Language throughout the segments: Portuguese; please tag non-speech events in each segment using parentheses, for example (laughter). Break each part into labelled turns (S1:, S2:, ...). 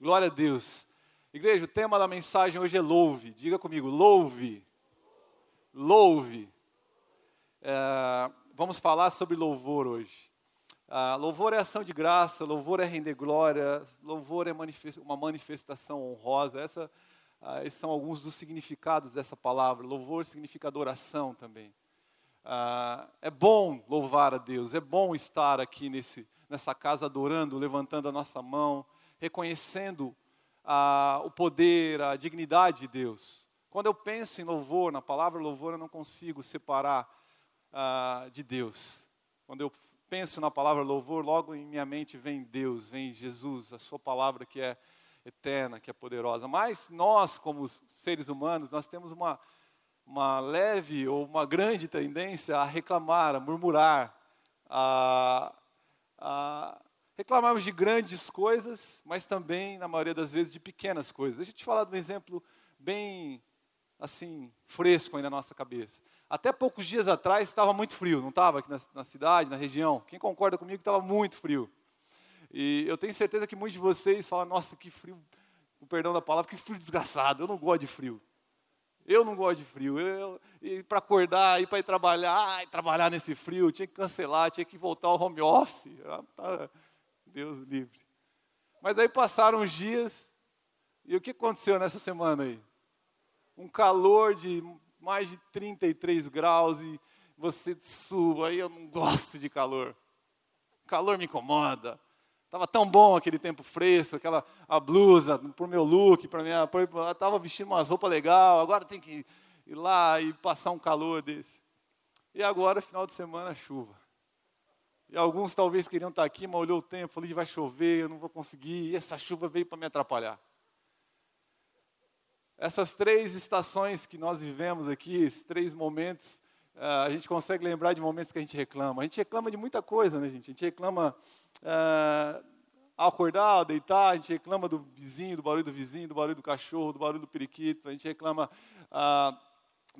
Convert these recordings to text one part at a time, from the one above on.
S1: Glória a Deus. Igreja, o tema da mensagem hoje é louve. Diga comigo, louve. Louve. É, vamos falar sobre louvor hoje. Ah, louvor é ação de graça, louvor é render glória, louvor é manifest uma manifestação honrosa. Essa, ah, esses são alguns dos significados dessa palavra. Louvor significa adoração também. Ah, é bom louvar a Deus, é bom estar aqui nesse, nessa casa adorando, levantando a nossa mão, reconhecendo ah, o poder, a dignidade de Deus. Quando eu penso em louvor, na palavra louvor, eu não consigo separar ah, de Deus. Quando eu penso na palavra louvor, logo em minha mente vem Deus, vem Jesus, a Sua palavra que é eterna, que é poderosa. Mas nós, como seres humanos, nós temos uma, uma leve ou uma grande tendência a reclamar, a murmurar, a, a reclamarmos de grandes coisas, mas também, na maioria das vezes, de pequenas coisas. Deixa eu te falar de um exemplo bem, assim, fresco aí na nossa cabeça. Até poucos dias atrás estava muito frio, não estava aqui na, na, cidade, na região? Quem concorda comigo que estava muito frio? E eu tenho certeza que muitos de vocês falam, nossa, que frio, com perdão da palavra, que frio desgraçado, eu não gosto de frio. Eu não gosto de frio. Eu, e para acordar, ir para ir trabalhar, ai, trabalhar nesse frio, tinha que cancelar, tinha que voltar ao home office. Ah, tá, Deus livre. Mas aí passaram os dias, e o que aconteceu nessa semana aí? Um calor de mais de 33 graus e você suba, aí eu não gosto de calor. O calor me incomoda. Tava tão bom aquele tempo fresco, aquela a blusa para o meu look, para minha, estava vestindo umas roupas legal. Agora tem que ir lá e passar um calor desse. E agora, final de semana, chuva. E alguns talvez queriam estar aqui, mas olhou o tempo, falou, vai chover, eu não vou conseguir. E essa chuva veio para me atrapalhar. Essas três estações que nós vivemos aqui, esses três momentos, Uh, a gente consegue lembrar de momentos que a gente reclama. A gente reclama de muita coisa, né, gente? A gente reclama uh, ao acordar, ao deitar, a gente reclama do vizinho, do barulho do vizinho, do barulho do cachorro, do barulho do periquito, a gente reclama uh,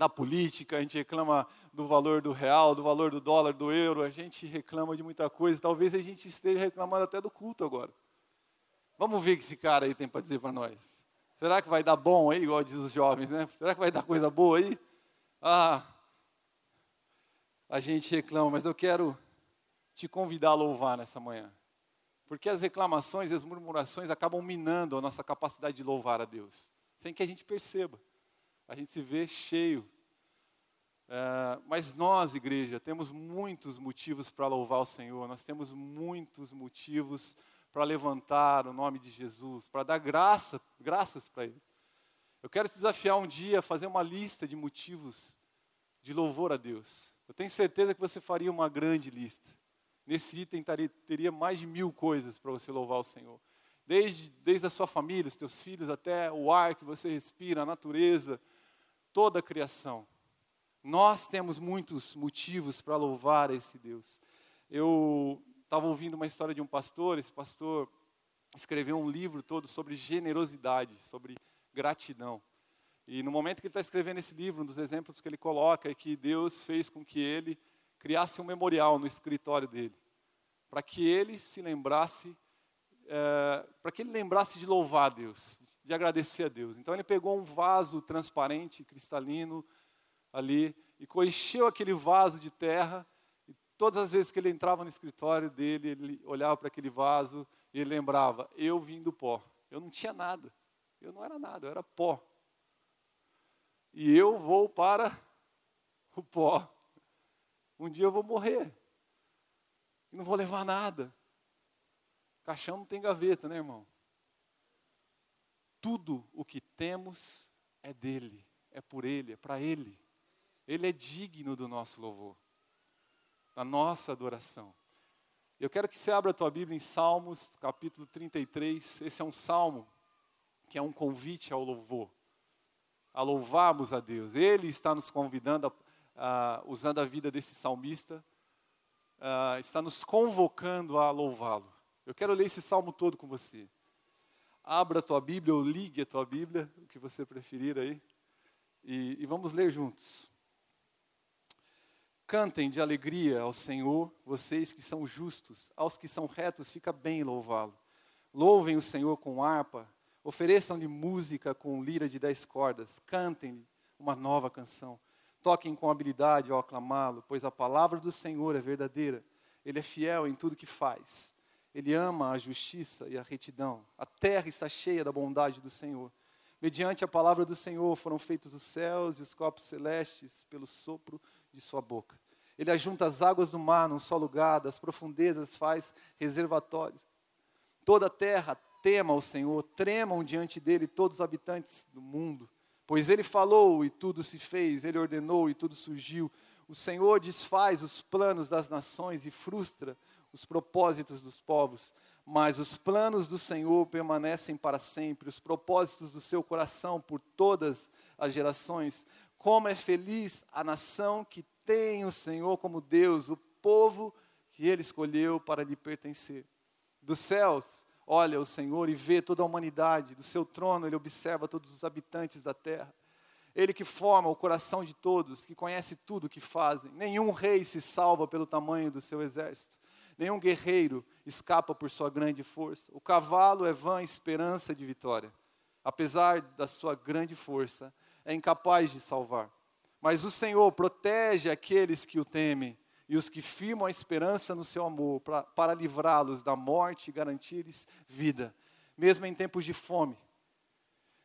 S1: da política, a gente reclama do valor do real, do valor do dólar, do euro, a gente reclama de muita coisa. Talvez a gente esteja reclamando até do culto agora. Vamos ver o que esse cara aí tem para dizer para nós. Será que vai dar bom aí, igual diz os jovens, né? Será que vai dar coisa boa aí? Ah, a gente reclama, mas eu quero te convidar a louvar nessa manhã. Porque as reclamações e as murmurações acabam minando a nossa capacidade de louvar a Deus, sem que a gente perceba. A gente se vê cheio. Uh, mas nós, igreja, temos muitos motivos para louvar o Senhor, nós temos muitos motivos para levantar o nome de Jesus, para dar graça, graças para Ele. Eu quero te desafiar um dia a fazer uma lista de motivos de louvor a Deus. Eu tenho certeza que você faria uma grande lista. Nesse item teria mais de mil coisas para você louvar o Senhor. Desde, desde a sua família, os teus filhos, até o ar que você respira, a natureza, toda a criação. Nós temos muitos motivos para louvar esse Deus. Eu estava ouvindo uma história de um pastor, esse pastor escreveu um livro todo sobre generosidade, sobre gratidão. E no momento que ele está escrevendo esse livro, um dos exemplos que ele coloca é que Deus fez com que ele criasse um memorial no escritório dele, para que ele se lembrasse, é, para que ele lembrasse de louvar a Deus, de agradecer a Deus. Então ele pegou um vaso transparente, cristalino, ali, e encheu aquele vaso de terra, e todas as vezes que ele entrava no escritório dele, ele olhava para aquele vaso e ele lembrava: eu vim do pó, eu não tinha nada, eu não era nada, eu era pó e eu vou para o pó. Um dia eu vou morrer. E não vou levar nada. Caixão não tem gaveta, né, irmão? Tudo o que temos é dele, é por ele, é para ele. Ele é digno do nosso louvor, da nossa adoração. Eu quero que você abra a tua Bíblia em Salmos, capítulo 33. Esse é um salmo que é um convite ao louvor a louvarmos a Deus. Ele está nos convidando, a, a, usando a vida desse salmista, a, está nos convocando a louvá-lo. Eu quero ler esse salmo todo com você. Abra a tua Bíblia ou ligue a tua Bíblia, o que você preferir aí, e, e vamos ler juntos. Cantem de alegria ao Senhor, vocês que são justos, aos que são retos fica bem louvá-lo. Louvem o Senhor com harpa, ofereçam-lhe música com lira de dez cordas, cantem-lhe uma nova canção. Toquem com habilidade ao aclamá-lo, pois a palavra do Senhor é verdadeira. Ele é fiel em tudo que faz. Ele ama a justiça e a retidão. A terra está cheia da bondade do Senhor. Mediante a palavra do Senhor foram feitos os céus e os corpos celestes pelo sopro de sua boca. Ele ajunta as águas do mar num só lugar, das profundezas faz reservatórios. Toda a terra tema o Senhor, tremam diante dele todos os habitantes do mundo. Pois ele falou e tudo se fez, ele ordenou e tudo surgiu. O Senhor desfaz os planos das nações e frustra os propósitos dos povos. Mas os planos do Senhor permanecem para sempre, os propósitos do seu coração por todas as gerações. Como é feliz a nação que tem o Senhor como Deus, o povo que ele escolheu para lhe pertencer. Dos céus, olha o Senhor e vê toda a humanidade, do seu trono ele observa todos os habitantes da terra. Ele que forma o coração de todos, que conhece tudo o que fazem. Nenhum rei se salva pelo tamanho do seu exército. Nenhum guerreiro escapa por sua grande força. O cavalo é vã esperança de vitória. Apesar da sua grande força, é incapaz de salvar. Mas o Senhor protege aqueles que o temem e os que firmam a esperança no seu amor, pra, para livrá-los da morte e garantir-lhes vida, mesmo em tempos de fome.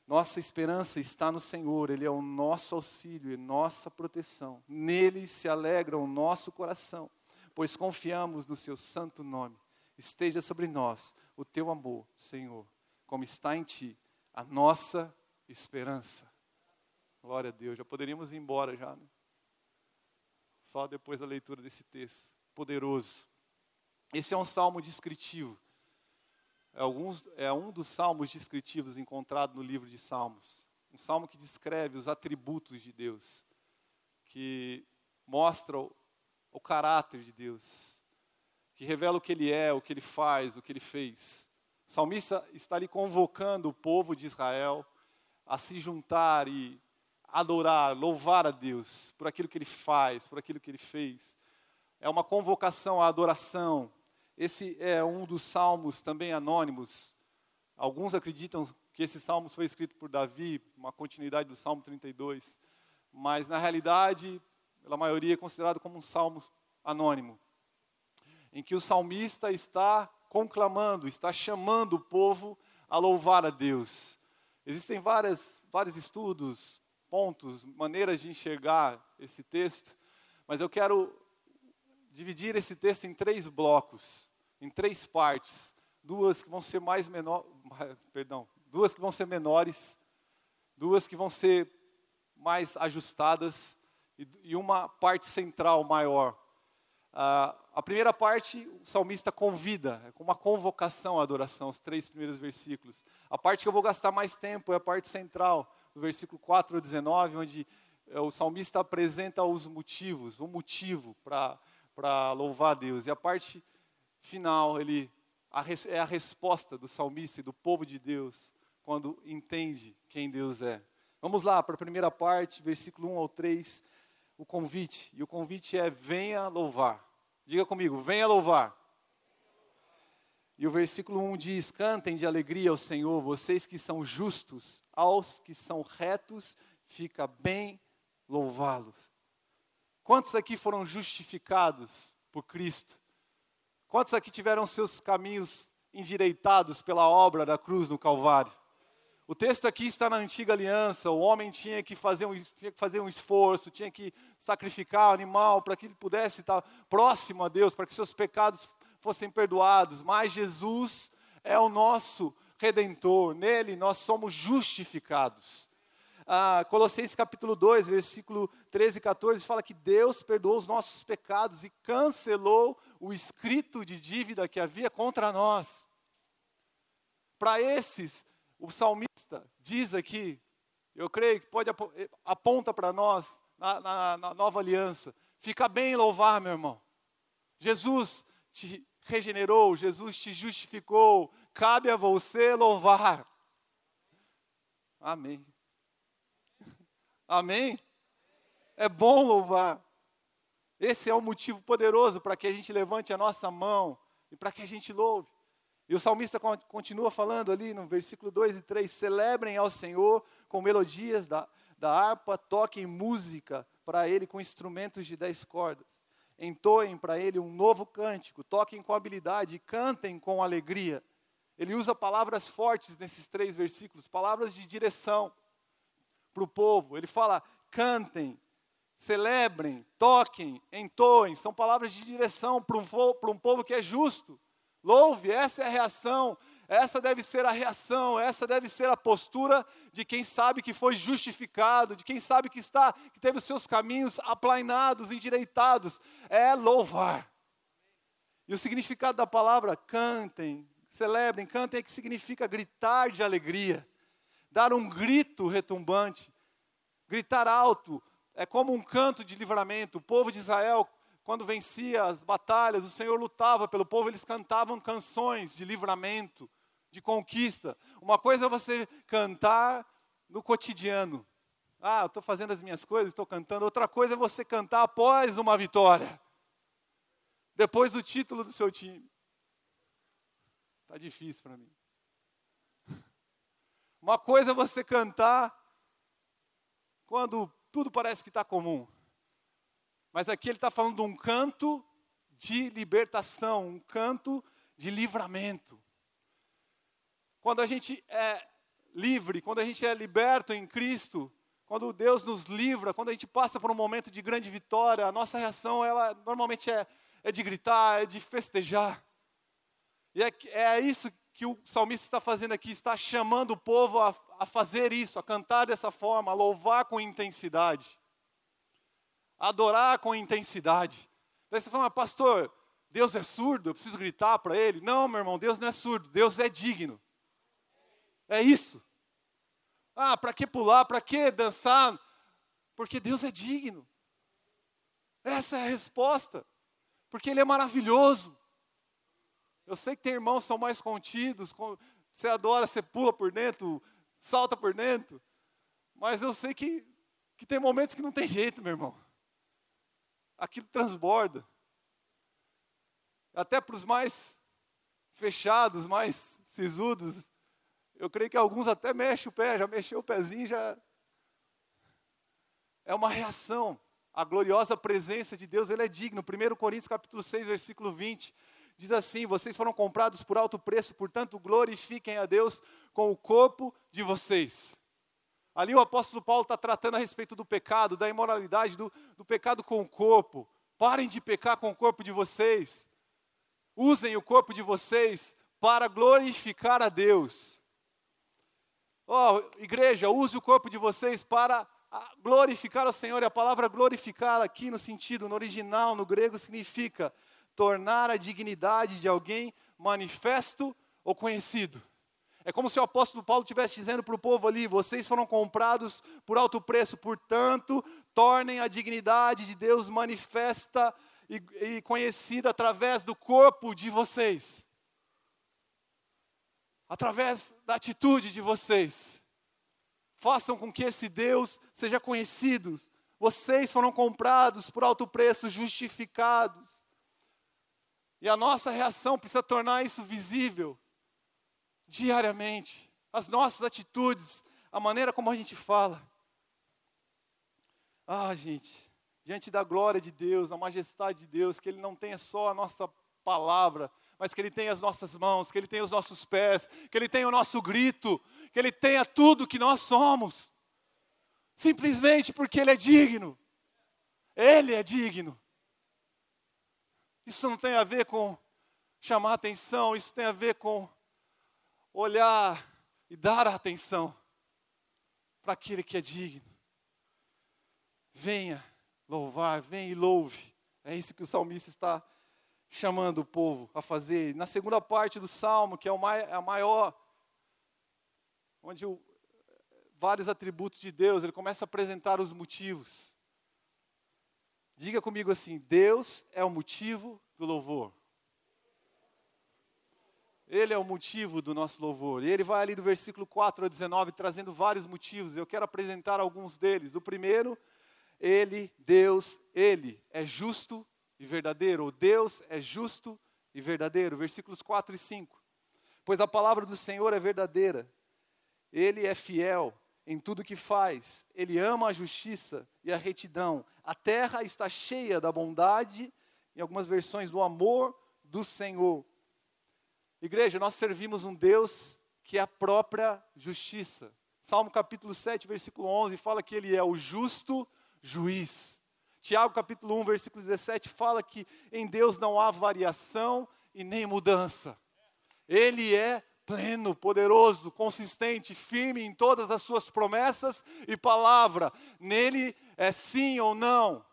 S1: Nossa esperança está no Senhor, Ele é o nosso auxílio e nossa proteção. Nele se alegra o nosso coração, pois confiamos no Seu santo nome. Esteja sobre nós o Teu amor, Senhor, como está em Ti a nossa esperança. Glória a Deus. Já poderíamos ir embora já, né? Só depois da leitura desse texto. Poderoso. Esse é um salmo descritivo. É, alguns, é um dos salmos descritivos encontrado no livro de Salmos. Um salmo que descreve os atributos de Deus, que mostra o, caráter de Deus, que revela o que Ele é, o que Ele faz, o que Ele fez. O salmista está ali convocando o povo de Israel a se juntar e adorar, louvar a Deus por aquilo que Ele faz, por aquilo que Ele fez. É uma convocação à adoração. Esse é um dos salmos também anônimos. Alguns acreditam que esse salmo foi escrito por Davi, uma continuidade do Salmo 32, mas na realidade, pela maioria, é considerado como um salmo anônimo, em que o salmista está conclamando, está chamando o povo a louvar a Deus. Existem várias, vários estudos, pontos, maneiras de enxergar esse texto, mas eu quero dividir esse texto em três blocos, em três partes, duas que vão ser mais menor, (laughs) perdão, duas que vão ser menores, duas que vão ser mais ajustadas e, uma parte central maior. Uh, a primeira parte, o salmista convida, é uma convocação à adoração, os três primeiros versículos. A parte que eu vou gastar mais tempo é a parte central, do versículo 4 ao 19, onde eh, o salmista apresenta os motivos, o motivo para louvar a Deus. E a parte final, ele a, é a resposta do salmista e do povo de Deus quando entende quem Deus é. Vamos lá para a primeira parte, versículo 1 ao 3, o convite. E o convite é: venha louvar. Diga comigo, venha louvar. E o versículo 1 diz: Cantem de alegria ao Senhor, vocês que são justos, aos que são retos, fica bem louvá-los. Quantos aqui foram justificados por Cristo? Quantos aqui tiveram seus caminhos endireitados pela obra da cruz no Calvário? O texto aqui está na antiga aliança, o homem tinha que fazer um, tinha que fazer um esforço, tinha que sacrificar o animal para que ele pudesse estar próximo a Deus, para que seus pecados fossem perdoados, mas Jesus é o nosso redentor, nele nós somos justificados. Ah, Colossenses capítulo 2, versículo 13 e 14, fala que Deus perdoou os nossos pecados e cancelou o escrito de dívida que havia contra nós. Para esses, o salmista diz aqui, eu creio que pode aponta para nós na, na, na nova aliança, fica bem louvar, meu irmão. Jesus te regenerou, Jesus te justificou, cabe a você louvar. Amém. (laughs) Amém? É bom louvar. Esse é um motivo poderoso para que a gente levante a nossa mão e para que a gente louve. E o salmista continua falando ali no versículo 2 e 3: celebrem ao Senhor com melodias da, da harpa, toquem música para ele com instrumentos de dez cordas. Entoem para ele um novo cântico, toquem com habilidade, cantem com alegria. Ele usa palavras fortes nesses três versículos, palavras de direção para o povo. Ele fala: cantem, celebrem, toquem, entoem. São palavras de direção para um, para um povo que é justo. Louve, essa é a reação, essa deve ser a reação, essa deve ser a postura de quem sabe que foi justificado, de quem sabe que está, que teve os seus caminhos aplainados, endireitados, é louvar. E o significado da palavra cantem, celebrem, cantem é que significa gritar de alegria, dar um grito retumbante, gritar alto, é como um canto de livramento. O povo de Israel quando vencia as batalhas, o Senhor lutava pelo povo, eles cantavam canções de livramento, de conquista. Uma coisa é você cantar no cotidiano. Ah, eu estou fazendo as minhas coisas, estou cantando. Outra coisa é você cantar após uma vitória. Depois do título do seu time. Está difícil para mim. (laughs) Uma coisa é você cantar quando tudo parece que está comum. Mas aqui ele está falando de um canto de libertação, um canto de livramento. Quando a gente é livre, quando a gente é liberto em Cristo, quando Deus nos livra, quando a gente passa por um momento de grande vitória, a nossa reação ela normalmente é, é de gritar, é de festejar. E é, é isso que o salmista está fazendo aqui, está chamando o povo a, a fazer isso, a cantar dessa forma, a louvar com intensidade adorar com intensidade. Daí você fala, pastor, Deus é surdo, eu preciso gritar para ele. Não, meu irmão, Deus não é surdo, Deus é digno. É isso. Ah, para que pular, para que dançar? Porque Deus é digno. Essa é a resposta. Porque Ele é maravilhoso. Eu sei que tem irmãos que são mais contidos, você adora, você pula por dentro, salta por dentro. Mas eu sei que, que tem momentos que não tem jeito, meu irmão aquilo transborda. Até para os mais fechados, mais sisudos, eu creio que alguns até mexem o pé, já mexeu o pezinho, já. É uma reação. A gloriosa presença de Deus, ele é digno. 1 Coríntios capítulo 6, versículo 20, diz assim: Vocês foram comprados por alto preço, portanto glorifiquem a Deus com o corpo de vocês. Ali o apóstolo Paulo está tratando a respeito do pecado, da imoralidade, do, do pecado com o corpo. Parem de pecar com o corpo de vocês. Usem o corpo de vocês para glorificar a Deus. Ó, oh, igreja, use o corpo de vocês para glorificar o Senhor. E a palavra glorificar aqui no sentido, no original, no grego, significa tornar a dignidade de alguém manifesto ou conhecido. É como se o apóstolo Paulo estivesse dizendo para o povo ali: vocês foram comprados por alto preço, portanto, tornem a dignidade de Deus manifesta e, e conhecida através do corpo de vocês, através da atitude de vocês. Façam com que esse Deus seja conhecido. Vocês foram comprados por alto preço, justificados. E a nossa reação precisa tornar isso visível diariamente, as nossas atitudes, a maneira como a gente fala. Ah, gente, diante da glória de Deus, da majestade de Deus, que Ele não tenha só a nossa palavra, mas que Ele tenha as nossas mãos, que Ele tenha os nossos pés, que Ele tenha o nosso grito, que Ele tenha tudo que nós somos, simplesmente porque Ele é digno. Ele é digno. Isso não tem a ver com chamar atenção, isso tem a ver com olhar e dar atenção para aquele que é digno. Venha louvar, venha e louve. É isso que o salmista está chamando o povo a fazer. Na segunda parte do salmo, que é, é a maior, onde o, vários atributos de Deus, ele começa a apresentar os motivos. Diga comigo assim: Deus é o motivo do louvor. Ele é o motivo do nosso louvor. E ele vai ali do versículo 4 a 19 trazendo vários motivos. Eu quero apresentar alguns deles. O primeiro, ele, Deus, ele é justo e verdadeiro. O Deus é justo e verdadeiro. Versículos 4 e 5. Pois a palavra do Senhor é verdadeira, ele é fiel em tudo que faz, ele ama a justiça e a retidão. A terra está cheia da bondade, em algumas versões, do amor do Senhor. Igreja, nós servimos um Deus que é a própria justiça. Salmo capítulo 7, versículo 11 fala que ele é o justo juiz. Tiago capítulo 1, versículo 17 fala que em Deus não há variação e nem mudança. Ele é pleno, poderoso, consistente, firme em todas as suas promessas e palavra. Nele é sim ou não.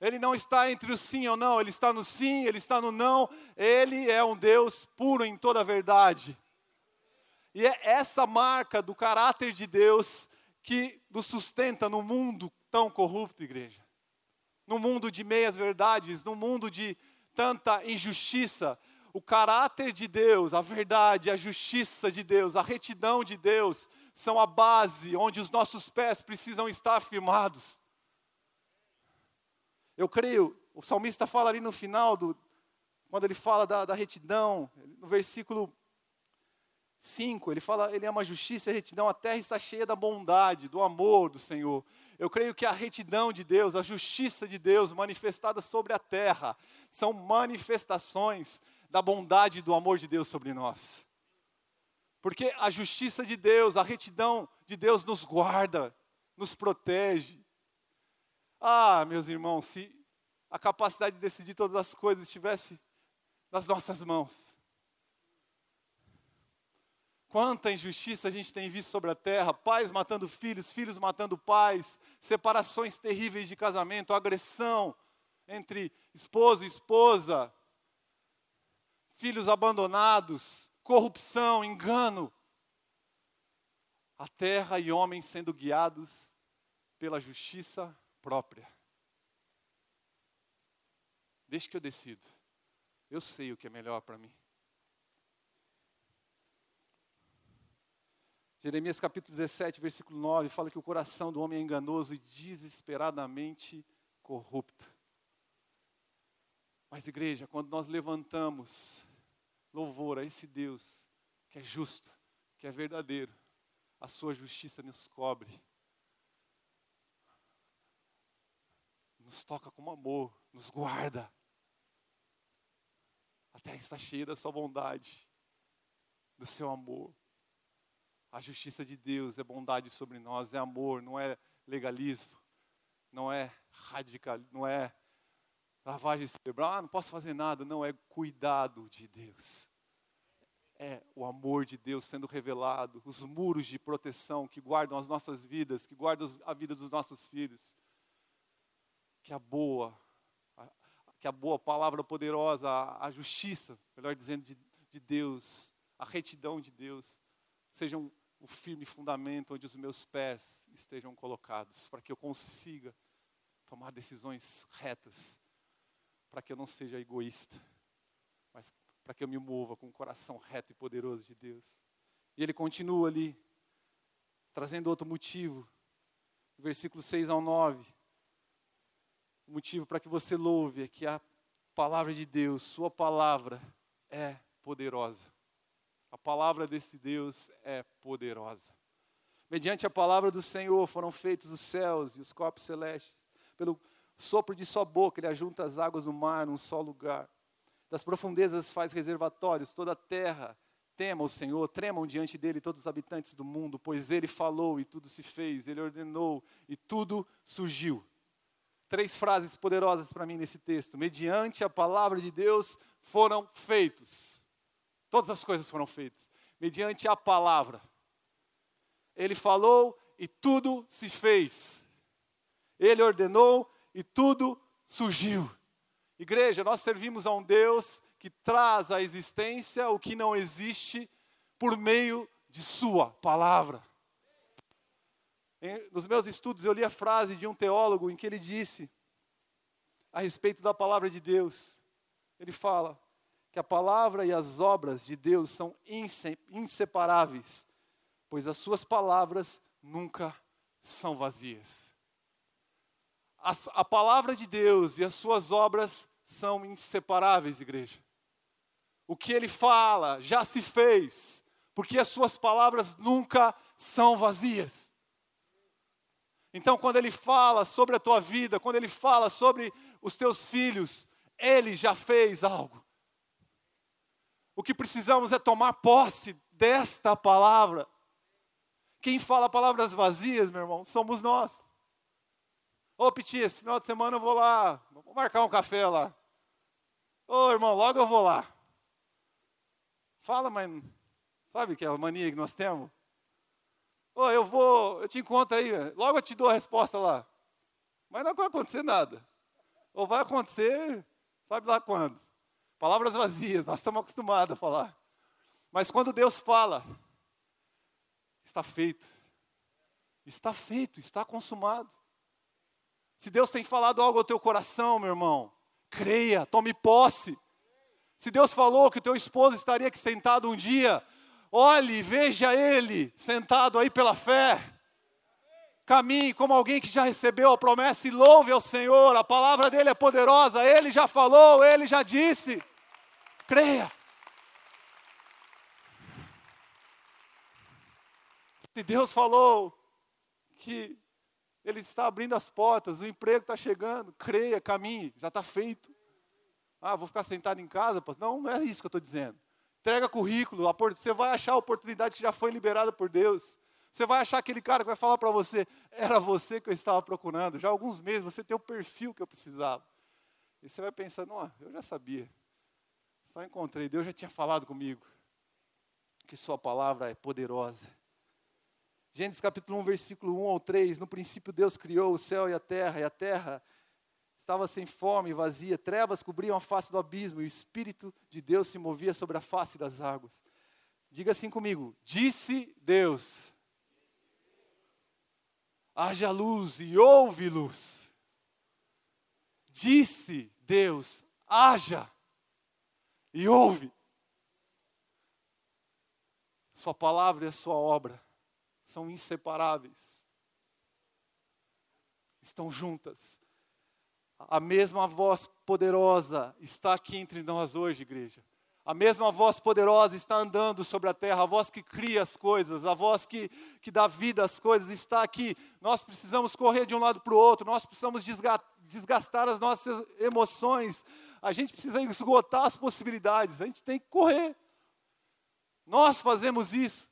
S1: Ele não está entre o sim ou não, ele está no sim, ele está no não. Ele é um Deus puro em toda a verdade. E é essa marca do caráter de Deus que nos sustenta no mundo tão corrupto, igreja. No mundo de meias verdades, no mundo de tanta injustiça, o caráter de Deus, a verdade, a justiça de Deus, a retidão de Deus são a base onde os nossos pés precisam estar firmados. Eu creio, o salmista fala ali no final, do, quando ele fala da, da retidão, no versículo 5, ele fala, ele ama a justiça e a retidão, a terra está cheia da bondade, do amor do Senhor. Eu creio que a retidão de Deus, a justiça de Deus manifestada sobre a terra, são manifestações da bondade e do amor de Deus sobre nós. Porque a justiça de Deus, a retidão de Deus nos guarda, nos protege. Ah, meus irmãos, se a capacidade de decidir todas as coisas estivesse nas nossas mãos. Quanta injustiça a gente tem visto sobre a terra, pais matando filhos, filhos matando pais, separações terríveis de casamento, agressão entre esposo e esposa, filhos abandonados, corrupção, engano. A terra e homens sendo guiados pela justiça própria. Deixa que eu decido. Eu sei o que é melhor para mim. Jeremias capítulo 17, versículo 9, fala que o coração do homem é enganoso e desesperadamente corrupto. Mas, igreja, quando nós levantamos louvor a esse Deus que é justo, que é verdadeiro, a sua justiça nos cobre, nos toca com amor, nos guarda. A terra está cheia da sua bondade, do seu amor. A justiça de Deus é bondade sobre nós, é amor, não é legalismo, não é radical, não é lavagem cerebral, ah, não posso fazer nada, não, é cuidado de Deus. É o amor de Deus sendo revelado, os muros de proteção que guardam as nossas vidas, que guardam a vida dos nossos filhos. Que a boa, que a boa palavra poderosa, a, a justiça, melhor dizendo, de, de Deus, a retidão de Deus, sejam o firme fundamento onde os meus pés estejam colocados, para que eu consiga tomar decisões retas para que eu não seja egoísta, mas para que eu me mova com o coração reto e poderoso de Deus. E ele continua ali, trazendo outro motivo, versículo 6 ao 9. O motivo para que você louve é que a palavra de Deus, Sua palavra, é poderosa. A palavra desse Deus é poderosa. Mediante a palavra do Senhor foram feitos os céus e os corpos celestes. Pelo sopro de sua boca, ele ajunta as águas do mar num só lugar. Das profundezas faz reservatórios, toda a terra tema o Senhor, tremam diante dele todos os habitantes do mundo, pois ele falou e tudo se fez, ele ordenou e tudo surgiu. Três frases poderosas para mim nesse texto. Mediante a palavra de Deus foram feitos. Todas as coisas foram feitas. Mediante a palavra. Ele falou e tudo se fez. Ele ordenou e tudo surgiu. Igreja, nós servimos a um Deus que traz à existência o que não existe por meio de Sua palavra. Nos meus estudos eu li a frase de um teólogo em que ele disse, a respeito da palavra de Deus, ele fala que a palavra e as obras de Deus são inseparáveis, pois as suas palavras nunca são vazias a, a palavra de Deus e as suas obras são inseparáveis, igreja. O que ele fala já se fez, porque as suas palavras nunca são vazias. Então, quando ele fala sobre a tua vida, quando ele fala sobre os teus filhos, ele já fez algo. O que precisamos é tomar posse desta palavra. Quem fala palavras vazias, meu irmão, somos nós. Ô, Piti, esse final de semana eu vou lá, vou marcar um café lá. Ô, irmão, logo eu vou lá. Fala, mas sabe aquela mania que nós temos? Ô, eu vou, eu te encontro aí, logo eu te dou a resposta lá. Mas não vai acontecer nada. Ou vai acontecer, sabe lá quando? Palavras vazias, nós estamos acostumados a falar. Mas quando Deus fala, está feito. Está feito, está consumado. Se Deus tem falado algo ao teu coração, meu irmão, creia, tome posse. Se Deus falou que o teu esposo estaria aqui sentado um dia, olhe, veja ele sentado aí pela fé. Caminhe como alguém que já recebeu a promessa e louve ao Senhor. A palavra dele é poderosa, ele já falou, ele já disse. Creia. Se Deus falou que Ele está abrindo as portas, o emprego está chegando, creia, caminhe, já está feito. Ah, vou ficar sentado em casa? Não, não é isso que eu estou dizendo. Entrega currículo, você vai achar a oportunidade que já foi liberada por Deus. Você vai achar aquele cara que vai falar para você, era você que eu estava procurando. Já há alguns meses você tem o perfil que eu precisava. E você vai pensar, não, eu já sabia. Só encontrei, Deus já tinha falado comigo. Que sua palavra é poderosa. Gênesis capítulo 1, versículo 1 ao 3, no princípio Deus criou o céu e a terra, e a terra estava sem fome vazia, trevas cobriam a face do abismo, e o Espírito de Deus se movia sobre a face das águas. Diga assim comigo: Disse Deus, haja luz e houve luz. Disse Deus, haja e houve. Sua palavra e a sua obra são inseparáveis. Estão juntas. A mesma voz poderosa está aqui entre nós hoje, igreja. A mesma voz poderosa está andando sobre a terra, a voz que cria as coisas, a voz que, que dá vida às coisas está aqui. Nós precisamos correr de um lado para o outro, nós precisamos desgastar as nossas emoções, a gente precisa esgotar as possibilidades, a gente tem que correr. Nós fazemos isso.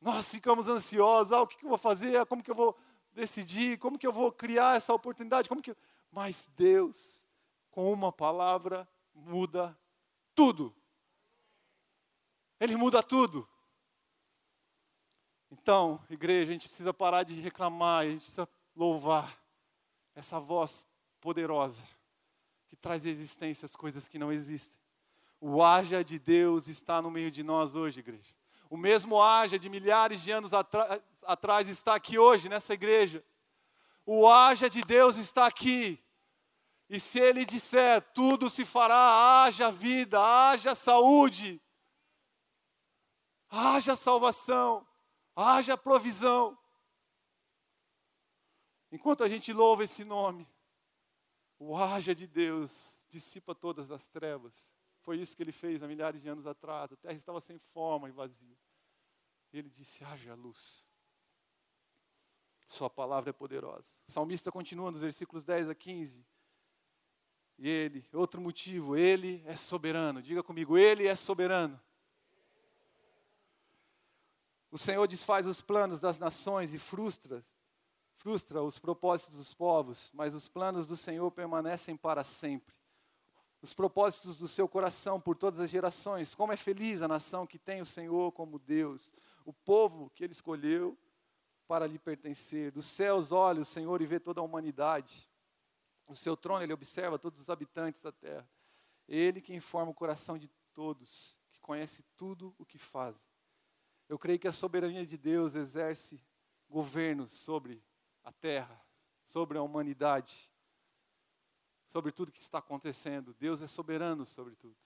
S1: Nós ficamos ansiosos, ah, o que, eu vou fazer, como que eu vou decidir, como que eu vou criar essa oportunidade, como que... Mas Deus, com uma palavra, muda tudo. Ele muda tudo. Então, igreja, a gente precisa parar de reclamar, a gente precisa louvar essa voz poderosa que traz existência às coisas que não existem. O haja de Deus está no meio de nós hoje, igreja. O mesmo haja de milhares de anos atrás está aqui hoje, nessa igreja. O haja de Deus está aqui. E se Ele disser, tudo se fará, haja vida, haja saúde, haja salvação, haja provisão. Enquanto a gente louva esse nome, o haja de Deus dissipa todas as trevas. Foi isso que ele fez há milhares de anos atrás. A terra estava sem forma e vazia. Ele disse: haja luz. Sua palavra é poderosa. O salmista continua nos versículos 10 a 15. E ele, outro motivo, ele é soberano. Diga comigo, ele é soberano. O Senhor desfaz os planos das nações e frustra, frustra os propósitos dos povos, mas os planos do Senhor permanecem para sempre os propósitos do seu coração por todas as gerações. Como é feliz a nação que tem o Senhor como Deus, o povo que ele escolheu para lhe pertencer. Dos céus olha o Senhor e vê toda a humanidade. O seu trono ele observa todos os habitantes da terra. Ele que informa o coração de todos, que conhece tudo o que fazem. Eu creio que a soberania de Deus exerce governo sobre a terra, sobre a humanidade sobre tudo que está acontecendo. Deus é soberano sobre tudo.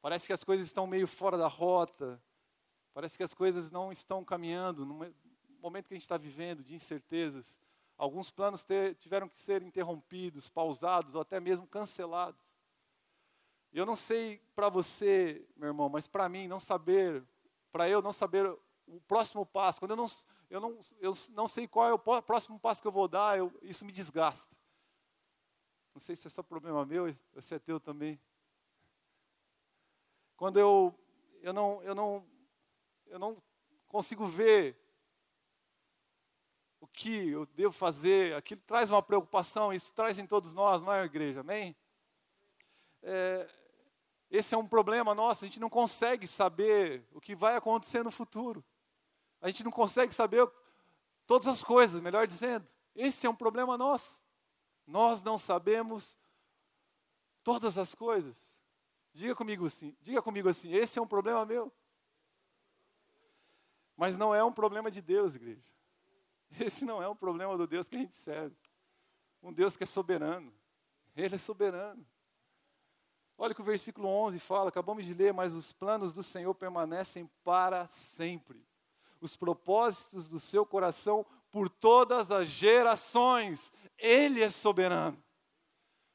S1: Parece que as coisas estão meio fora da rota. Parece que as coisas não estão caminhando. Momento que a gente está vivendo de incertezas, alguns planos ter, tiveram que ser interrompidos, pausados ou até mesmo cancelados. Eu não sei para você, meu irmão, mas para mim, não saber, para eu não saber o próximo passo, quando eu não, eu não, eu não sei qual é o próximo passo que eu vou dar, eu, isso me desgasta. Não sei se é só problema meu, se é teu também. Quando eu, eu, não, eu, não, eu não consigo ver que eu devo fazer, aquilo traz uma preocupação, isso traz em todos nós, não é, igreja? Amém? É, esse é um problema nosso, a gente não consegue saber o que vai acontecer no futuro. A gente não consegue saber todas as coisas, melhor dizendo. Esse é um problema nosso. Nós não sabemos todas as coisas. Diga comigo assim, diga comigo assim, esse é um problema meu. Mas não é um problema de Deus, igreja. (laughs) Esse não é um problema do Deus que a gente serve. Um Deus que é soberano. Ele é soberano. Olha o que o versículo 11 fala, acabamos de ler, mas os planos do Senhor permanecem para sempre. Os propósitos do seu coração por todas as gerações. Ele é soberano.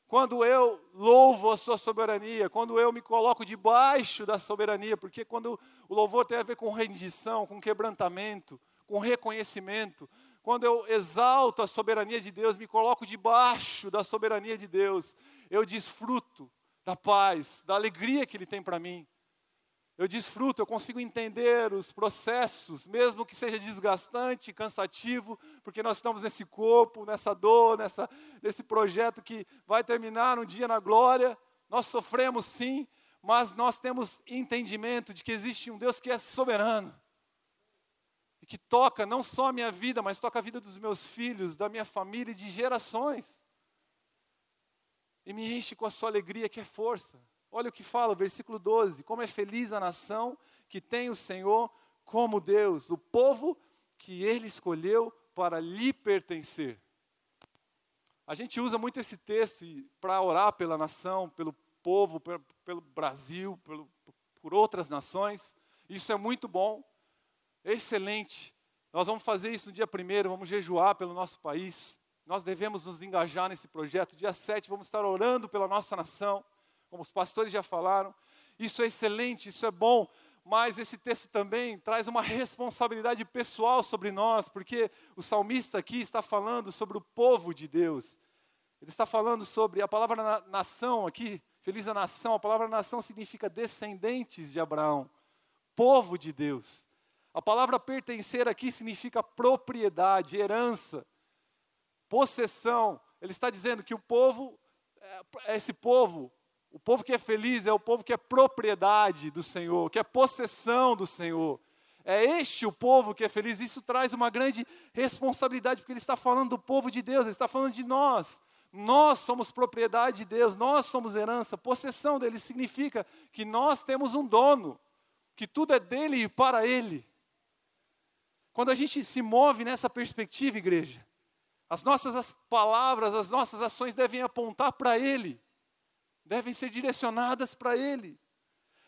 S1: Quando eu louvo a sua soberania, quando eu me coloco debaixo da soberania, porque quando o louvor tem a ver com rendição, com quebrantamento, com reconhecimento, quando eu exalto a soberania de Deus, me coloco debaixo da soberania de Deus, eu desfruto da paz, da alegria que Ele tem para mim. Eu desfruto, eu consigo entender os processos, mesmo que seja desgastante, cansativo, porque nós estamos nesse corpo, nessa dor, nessa, nesse projeto que vai terminar um dia na glória. Nós sofremos sim, mas nós temos entendimento de que existe um Deus que é soberano que toca não só a minha vida, mas toca a vida dos meus filhos, da minha família e de gerações e me enche com a sua alegria, que é força. Olha o que fala versículo 12: Como é feliz a nação que tem o Senhor como Deus, o povo que ele escolheu para lhe pertencer. A gente usa muito esse texto para orar pela nação, pelo povo, pelo, pelo Brasil, pelo, por outras nações. Isso é muito bom, excelente. Nós vamos fazer isso no dia primeiro, vamos jejuar pelo nosso país. Nós devemos nos engajar nesse projeto. Dia 7 vamos estar orando pela nossa nação, como os pastores já falaram. Isso é excelente, isso é bom, mas esse texto também traz uma responsabilidade pessoal sobre nós, porque o salmista aqui está falando sobre o povo de Deus. Ele está falando sobre a palavra nação aqui, feliz a nação, a palavra nação significa descendentes de Abraão, povo de Deus. A palavra pertencer aqui significa propriedade, herança possessão. Ele está dizendo que o povo, é, esse povo, o povo que é feliz é o povo que é propriedade do Senhor, que é possessão do Senhor. É este o povo que é feliz. Isso traz uma grande responsabilidade, porque ele está falando do povo de Deus, ele está falando de nós. Nós somos propriedade de Deus, nós somos herança. Possessão dele significa que nós temos um dono, que tudo é dele e para ele. Quando a gente se move nessa perspectiva, igreja, as nossas as palavras, as nossas ações devem apontar para Ele, devem ser direcionadas para Ele.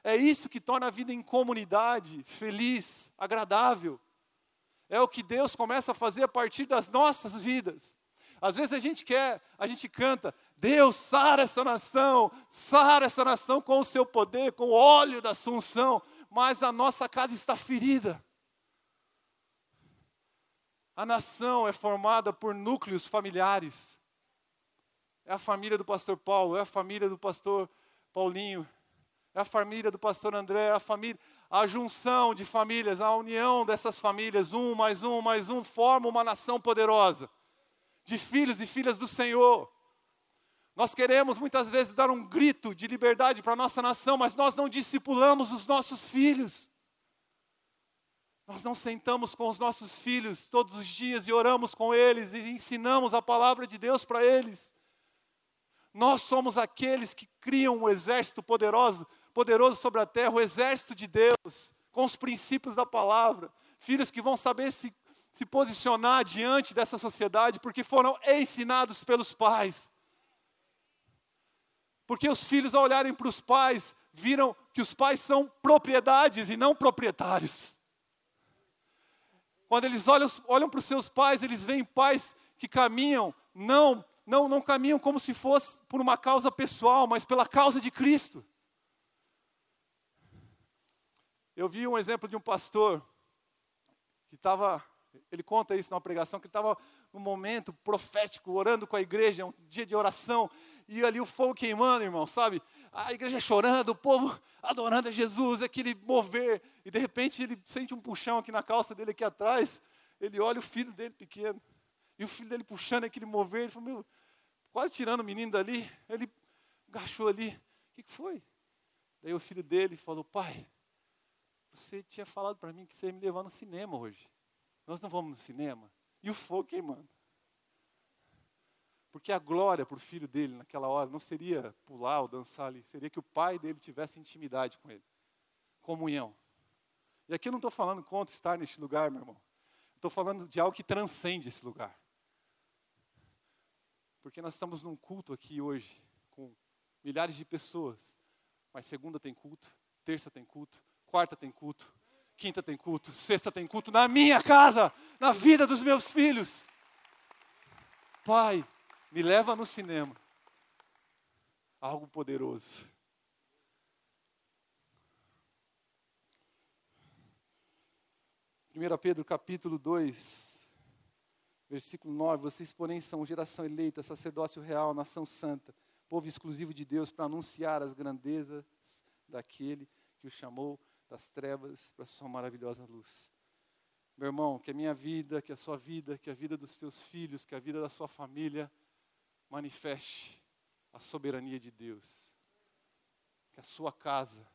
S1: É isso que torna a vida em comunidade feliz, agradável. É o que Deus começa a fazer a partir das nossas vidas. Às vezes a gente quer, a gente canta, Deus sara essa nação, sara essa nação com o seu poder, com o óleo da assunção, mas a nossa casa está ferida. A nação é formada por núcleos familiares. É a família do pastor Paulo, é a família do pastor Paulinho, é a família do pastor André, é a família, a junção de famílias, a união dessas famílias, um mais um mais um, forma uma nação poderosa, de filhos e filhas do Senhor. Nós queremos muitas vezes dar um grito de liberdade para a nossa nação, mas nós não discipulamos os nossos filhos. Nós não sentamos com os nossos filhos todos os dias e oramos com eles e ensinamos a palavra de Deus para eles. Nós somos aqueles que criam um exército poderoso, poderoso sobre a terra, o exército de Deus, com os princípios da palavra. Filhos que vão saber se, se posicionar diante dessa sociedade, porque foram ensinados pelos pais. Porque os filhos, ao olharem para os pais, viram que os pais são propriedades e não proprietários. Quando eles olham, olham para os seus pais, eles veem pais que caminham, não, não, não caminham como se fosse por uma causa pessoal, mas pela causa de Cristo. Eu vi um exemplo de um pastor que estava, ele conta isso numa pregação, que estava num momento profético, orando com a igreja, um dia de oração, e ali o fogo queimando, irmão, sabe? A igreja chorando, o povo adorando a Jesus, aquele mover e de repente ele sente um puxão aqui na calça dele aqui atrás, ele olha o filho dele pequeno, e o filho dele puxando aquele mover, ele falou, meu, quase tirando o menino dali, ele agachou ali, o que, que foi? Daí o filho dele falou, pai, você tinha falado para mim que você ia me levar no cinema hoje. Nós não vamos no cinema? E o fogo queimando. Porque a glória para o filho dele naquela hora não seria pular ou dançar ali, seria que o pai dele tivesse intimidade com ele, comunhão. E aqui eu não estou falando contra estar neste lugar, meu irmão. Estou falando de algo que transcende esse lugar. Porque nós estamos num culto aqui hoje, com milhares de pessoas, mas segunda tem culto, terça tem culto, quarta tem culto, quinta tem culto, sexta tem culto na minha casa, na vida dos meus filhos. Pai, me leva no cinema. Algo poderoso. Primeira Pedro capítulo 2, versículo 9, vocês porém são geração eleita, sacerdócio real, nação santa, povo exclusivo de Deus para anunciar as grandezas daquele que o chamou das trevas para sua maravilhosa luz. Meu irmão, que a minha vida, que a sua vida, que a vida dos teus filhos, que a vida da sua família manifeste a soberania de Deus. Que a sua casa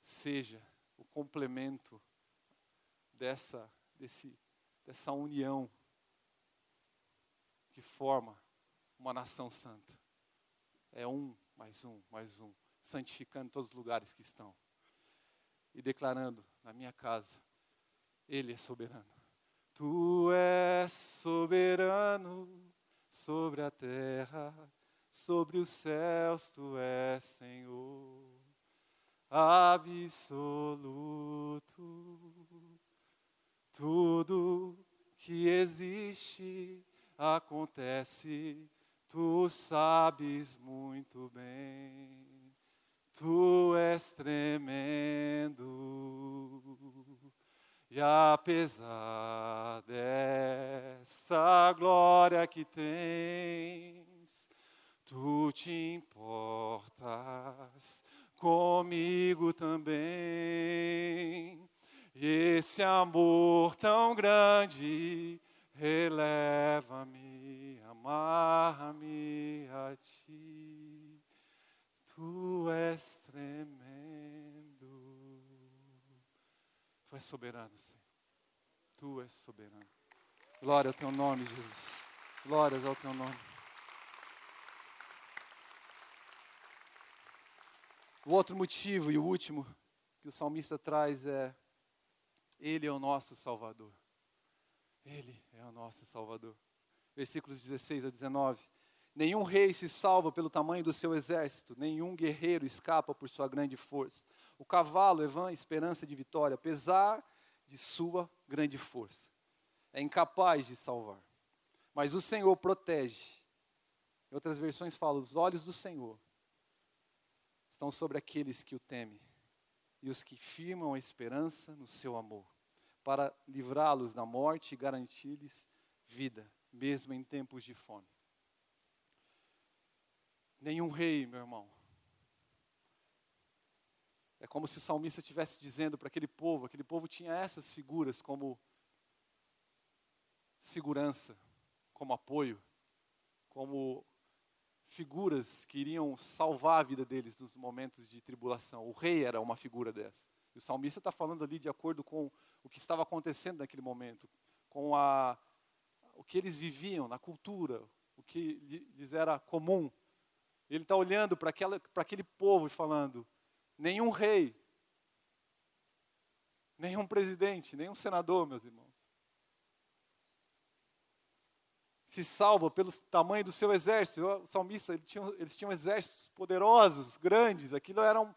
S1: seja o complemento dessa, desse, dessa união que forma uma nação santa. É um, mais um, mais um, santificando todos os lugares que estão e declarando na minha casa: Ele é soberano. Tu és soberano sobre a terra, sobre os céus, tu és Senhor absoluto. Tudo que existe acontece, tu sabes muito bem. Tu és tremendo, e apesar dessa glória que tens, tu te importas comigo também. Esse amor tão grande releva-me, amarra-me a ti. Tu és tremendo. Tu és soberano, Senhor. Tu és soberano. Glória ao teu nome, Jesus. Glórias ao teu nome. O outro motivo e o último que o salmista traz é: Ele é o nosso Salvador. Ele é o nosso Salvador. Versículos 16 a 19. Nenhum rei se salva pelo tamanho do seu exército, nenhum guerreiro escapa por sua grande força. O cavalo é vã esperança de vitória, apesar de sua grande força. É incapaz de salvar. Mas o Senhor protege. Em outras versões falam: os olhos do Senhor estão sobre aqueles que o temem e os que firmam a esperança no seu amor, para livrá-los da morte e garantir-lhes vida, mesmo em tempos de fome. Nenhum rei, meu irmão. É como se o salmista estivesse dizendo para aquele povo, aquele povo tinha essas figuras como segurança, como apoio, como figuras que iriam salvar a vida deles nos momentos de tribulação. O rei era uma figura dessa. E o salmista está falando ali de acordo com o que estava acontecendo naquele momento, com a, o que eles viviam na cultura, o que lhes era comum. Ele está olhando para aquele povo e falando: nenhum rei, nenhum presidente, nenhum senador, meus irmãos, se salva pelo tamanho do seu exército. O salmista, ele tinha, eles tinham exércitos poderosos, grandes, aquilo era, um,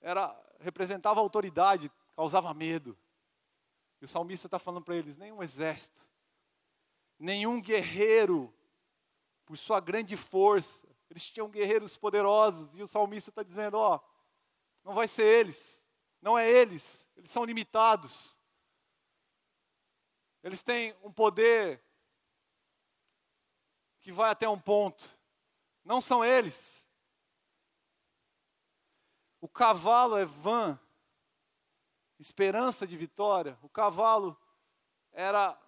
S1: era representava autoridade, causava medo. E o salmista está falando para eles: nenhum exército, nenhum guerreiro, por sua grande força, eles tinham guerreiros poderosos e o salmista está dizendo: ó, não vai ser eles, Não é eles, eles são limitados. Eles têm um poder que vai até um ponto. Não são eles. O cavalo é vã, esperança de vitória. O cavalo era.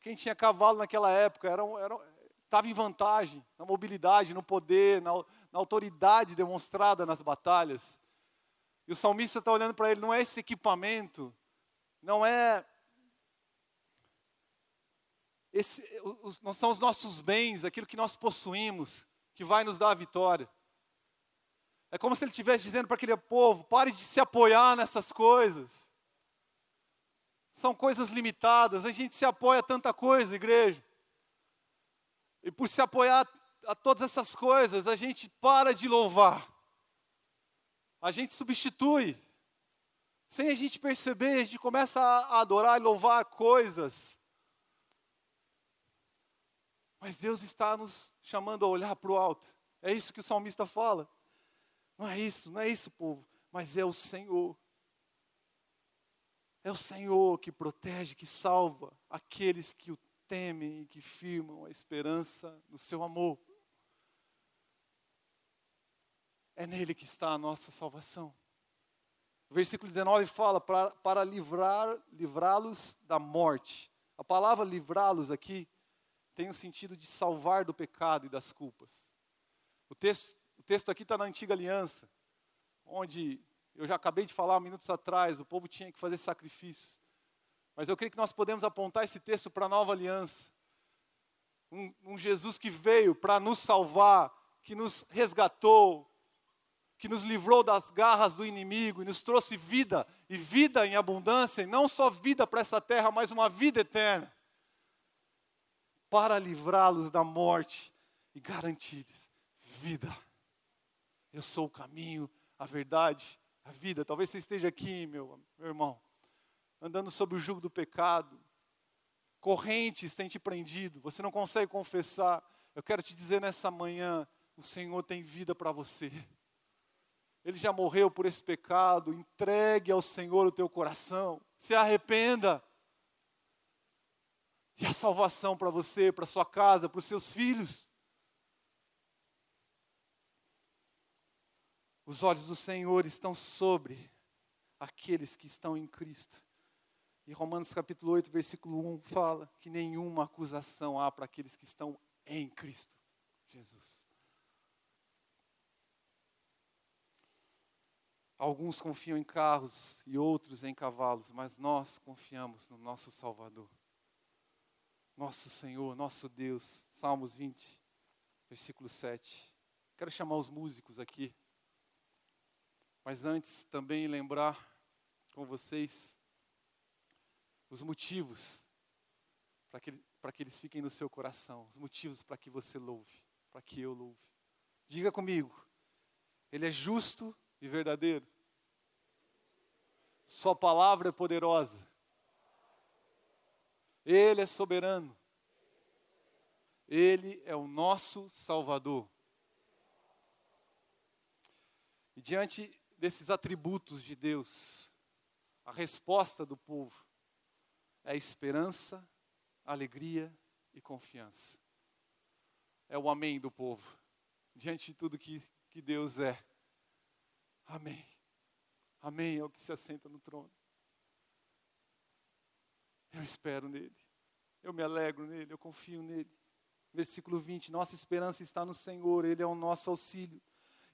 S1: Quem tinha cavalo naquela época era, era, estava em vantagem na mobilidade, no poder, na, na autoridade demonstrada nas batalhas. E o salmista está olhando para ele, não é esse equipamento, não é. Esse, não são os nossos bens, aquilo que nós possuímos, que vai nos dar a vitória. É como se ele estivesse dizendo para aquele povo: pare de se apoiar nessas coisas. São coisas limitadas, a gente se apoia a tanta coisa, igreja. E por se apoiar a todas essas coisas, a gente para de louvar. A gente substitui. Sem a gente perceber, a gente começa a adorar e louvar coisas. Mas Deus está nos chamando a olhar para o alto. É isso que o salmista fala. Não é isso, não é isso, povo. Mas é o Senhor. É o Senhor que protege, que salva aqueles que o temem e que firmam a esperança no seu amor. É nele que está a nossa salvação. O versículo 19 fala para, para livrar, livrá-los da morte. A palavra livrá-los aqui tem o sentido de salvar do pecado e das culpas. O texto, o texto aqui está na antiga aliança, onde eu já acabei de falar minutos atrás, o povo tinha que fazer sacrifícios. Mas eu creio que nós podemos apontar esse texto para a nova aliança. Um, um Jesus que veio para nos salvar, que nos resgatou, que nos livrou das garras do inimigo e nos trouxe vida, e vida em abundância, e não só vida para essa terra, mas uma vida eterna, para livrá-los da morte e garantir-lhes vida. Eu sou o caminho, a verdade, a vida. Talvez você esteja aqui, meu, meu irmão, andando sob o jugo do pecado, correntes têm te prendido, você não consegue confessar. Eu quero te dizer nessa manhã: o Senhor tem vida para você. Ele já morreu por esse pecado. Entregue ao Senhor o teu coração. Se arrependa. E a salvação para você, para sua casa, para os seus filhos. Os olhos do Senhor estão sobre aqueles que estão em Cristo. E Romanos capítulo 8, versículo 1 fala que nenhuma acusação há para aqueles que estão em Cristo Jesus. Alguns confiam em carros e outros em cavalos, mas nós confiamos no nosso Salvador. Nosso Senhor, nosso Deus. Salmos 20, versículo 7. Quero chamar os músicos aqui. Mas antes também lembrar com vocês os motivos para que, que eles fiquem no seu coração, os motivos para que você louve, para que eu louve. Diga comigo, Ele é justo e verdadeiro. Sua palavra é poderosa. Ele é soberano. Ele é o nosso Salvador. E diante desses atributos de Deus, a resposta do povo é esperança, alegria e confiança. É o amém do povo, diante de tudo que, que Deus é. Amém. Amém é o que se assenta no trono. Eu espero nele, eu me alegro nele, eu confio nele. Versículo 20: Nossa esperança está no Senhor, Ele é o nosso auxílio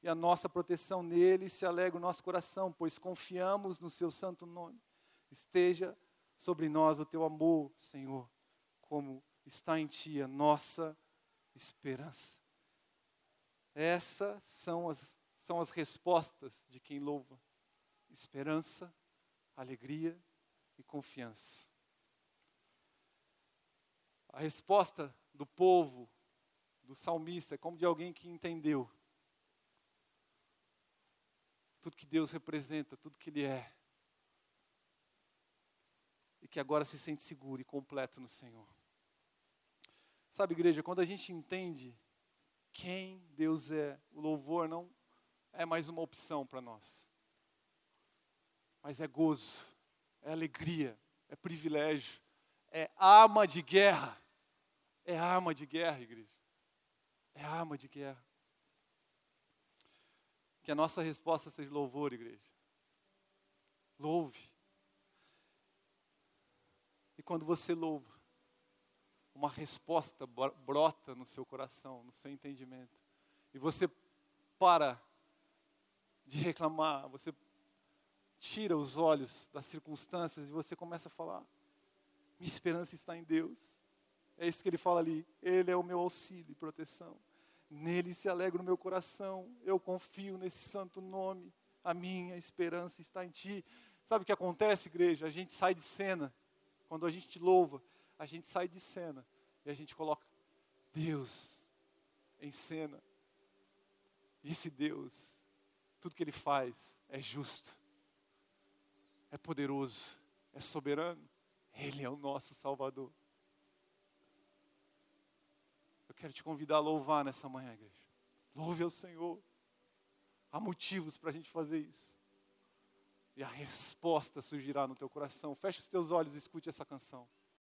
S1: e a nossa proteção nele se alegra o nosso coração, pois confiamos no Seu santo nome. Esteja sobre nós o teu amor, Senhor, como está em ti a nossa esperança. Essas são as, são as respostas de quem louva: esperança, alegria e confiança. A resposta do povo, do salmista, é como de alguém que entendeu tudo que Deus representa, tudo que Ele é e que agora se sente seguro e completo no Senhor. Sabe, igreja, quando a gente entende quem Deus é, o louvor não é mais uma opção para nós. mas é gozo, é alegria, é privilégio, é arma de guerra. É arma de guerra, igreja. É arma de guerra. Que a nossa resposta seja louvor, igreja. Louve. E quando você louva, uma resposta brota no seu coração, no seu entendimento. E você para de reclamar, você tira os olhos das circunstâncias e você começa a falar: minha esperança está em Deus. É isso que ele fala ali. Ele é o meu auxílio e proteção. Nele se alegra o meu coração. Eu confio nesse santo nome. A minha esperança está em ti. Sabe o que acontece, igreja? A gente sai de cena. Quando a gente louva, a gente sai de cena e a gente coloca Deus em cena. E esse Deus, tudo que ele faz é justo, é poderoso, é soberano. Ele é o nosso Salvador. Eu quero te convidar a louvar nessa manhã, igreja. Louve ao Senhor. Há motivos para a gente fazer isso. E a resposta surgirá no teu coração. Feche os teus olhos e escute essa canção.